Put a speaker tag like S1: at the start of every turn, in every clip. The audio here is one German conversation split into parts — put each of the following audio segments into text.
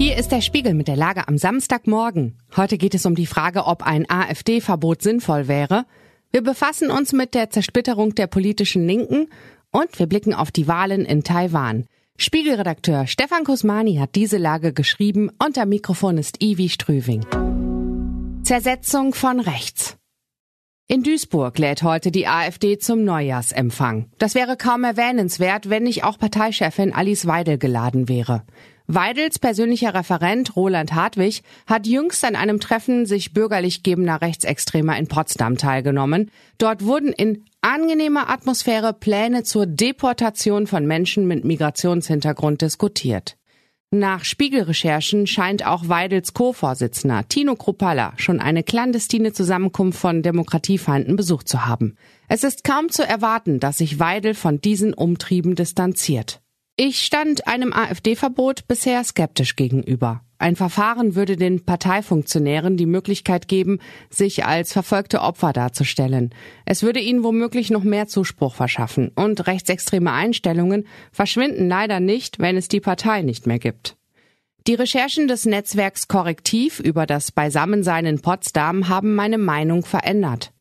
S1: Hier ist der Spiegel mit der Lage am Samstagmorgen. Heute geht es um die Frage, ob ein AfD-Verbot sinnvoll wäre. Wir befassen uns mit der Zersplitterung der politischen Linken und wir blicken auf die Wahlen in Taiwan. Spiegelredakteur Stefan Kusmani hat diese Lage geschrieben und am Mikrofon ist Ivi Strüving. Zersetzung von rechts. In Duisburg lädt heute die AfD zum Neujahrsempfang. Das wäre kaum erwähnenswert, wenn nicht auch Parteichefin Alice Weidel geladen wäre. Weidels persönlicher Referent Roland Hartwig hat jüngst an einem Treffen sich bürgerlich gebender Rechtsextremer in Potsdam teilgenommen. Dort wurden in angenehmer Atmosphäre Pläne zur Deportation von Menschen mit Migrationshintergrund diskutiert. Nach Spiegelrecherchen scheint auch Weidels Co-Vorsitzender Tino Kruppalla schon eine clandestine Zusammenkunft von Demokratiefeinden besucht zu haben. Es ist kaum zu erwarten, dass sich Weidel von diesen Umtrieben distanziert. Ich stand einem AfD-Verbot bisher skeptisch gegenüber. Ein Verfahren würde den Parteifunktionären die Möglichkeit geben, sich als verfolgte Opfer darzustellen. Es würde ihnen womöglich noch mehr Zuspruch verschaffen. Und rechtsextreme Einstellungen verschwinden leider nicht, wenn es die Partei nicht mehr gibt. Die Recherchen des Netzwerks Korrektiv über das Beisammensein in Potsdam haben meine Meinung verändert.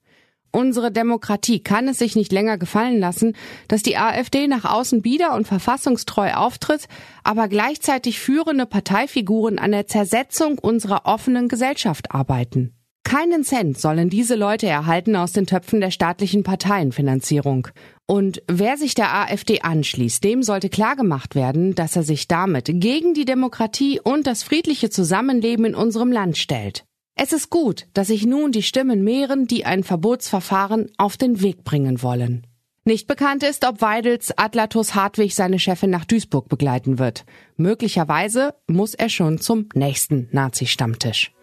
S1: Unsere Demokratie kann es sich nicht länger gefallen lassen, dass die AfD nach außen bieder und verfassungstreu auftritt, aber gleichzeitig führende Parteifiguren an der Zersetzung unserer offenen Gesellschaft arbeiten. Keinen Cent sollen diese Leute erhalten aus den Töpfen der staatlichen Parteienfinanzierung. Und wer sich der AfD anschließt, dem sollte klargemacht werden, dass er sich damit gegen die Demokratie und das friedliche Zusammenleben in unserem Land stellt. Es ist gut, dass sich nun die Stimmen mehren, die ein Verbotsverfahren auf den Weg bringen wollen. Nicht bekannt ist, ob Weidels Atlatus Hartwig seine Chefin nach Duisburg begleiten wird. Möglicherweise muss er schon zum nächsten Nazi-Stammtisch.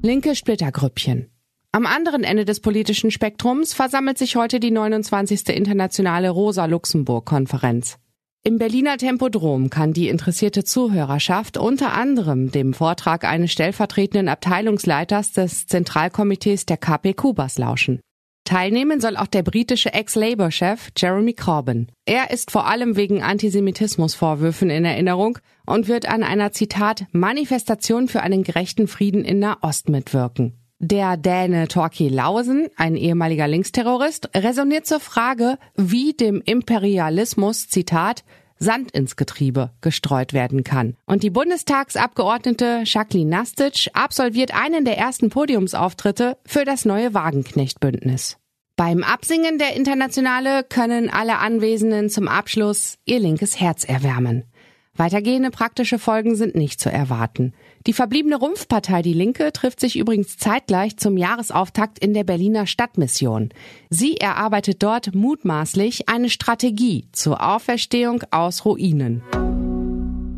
S1: Linke Splittergrüppchen. Am anderen Ende des politischen Spektrums versammelt sich heute die 29. internationale Rosa-Luxemburg-Konferenz. Im Berliner Tempodrom kann die interessierte Zuhörerschaft unter anderem dem Vortrag eines stellvertretenden Abteilungsleiters des Zentralkomitees der KP Kubas lauschen. Teilnehmen soll auch der britische Ex-Labour-Chef Jeremy Corbyn. Er ist vor allem wegen Antisemitismusvorwürfen in Erinnerung und wird an einer Zitat Manifestation für einen gerechten Frieden in Nahost mitwirken. Der Däne Torki Lausen, ein ehemaliger Linksterrorist, resoniert zur Frage, wie dem Imperialismus, Zitat, Sand ins Getriebe gestreut werden kann. Und die Bundestagsabgeordnete Jacqueline Nastic absolviert einen der ersten Podiumsauftritte für das neue Wagenknecht-Bündnis. Beim Absingen der Internationale können alle Anwesenden zum Abschluss ihr linkes Herz erwärmen. Weitergehende praktische Folgen sind nicht zu erwarten. Die verbliebene Rumpfpartei Die Linke trifft sich übrigens zeitgleich zum Jahresauftakt in der Berliner Stadtmission. Sie erarbeitet dort mutmaßlich eine Strategie zur Auferstehung aus Ruinen.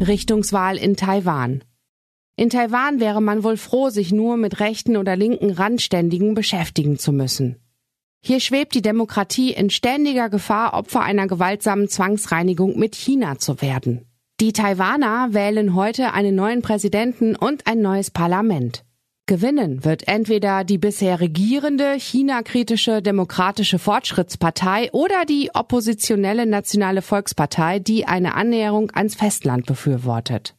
S1: Richtungswahl in Taiwan. In Taiwan wäre man wohl froh, sich nur mit rechten oder linken Randständigen beschäftigen zu müssen. Hier schwebt die Demokratie in ständiger Gefahr, Opfer einer gewaltsamen Zwangsreinigung mit China zu werden. Die Taiwaner wählen heute einen neuen Präsidenten und ein neues Parlament. Gewinnen wird entweder die bisher regierende China-kritische Demokratische Fortschrittspartei oder die oppositionelle Nationale Volkspartei, die eine Annäherung ans Festland befürwortet.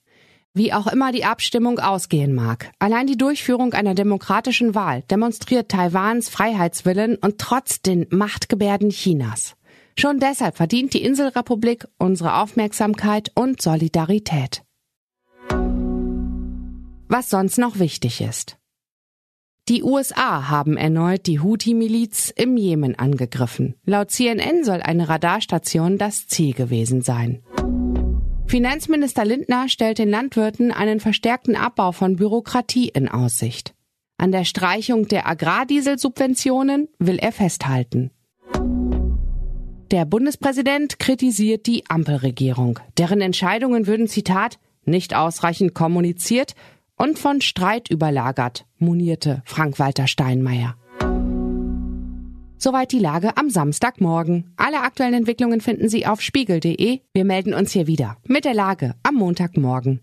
S1: Wie auch immer die Abstimmung ausgehen mag, allein die Durchführung einer demokratischen Wahl demonstriert Taiwans Freiheitswillen und trotz den Machtgebärden Chinas. Schon deshalb verdient die Inselrepublik unsere Aufmerksamkeit und Solidarität. Was sonst noch wichtig ist. Die USA haben erneut die Houthi-Miliz im Jemen angegriffen. Laut CNN soll eine Radarstation das Ziel gewesen sein. Finanzminister Lindner stellt den Landwirten einen verstärkten Abbau von Bürokratie in Aussicht. An der Streichung der Agrardieselsubventionen will er festhalten. Der Bundespräsident kritisiert die Ampelregierung. Deren Entscheidungen würden, Zitat, nicht ausreichend kommuniziert und von Streit überlagert, monierte Frank-Walter Steinmeier. Soweit die Lage am Samstagmorgen. Alle aktuellen Entwicklungen finden Sie auf spiegel.de. Wir melden uns hier wieder mit der Lage am Montagmorgen.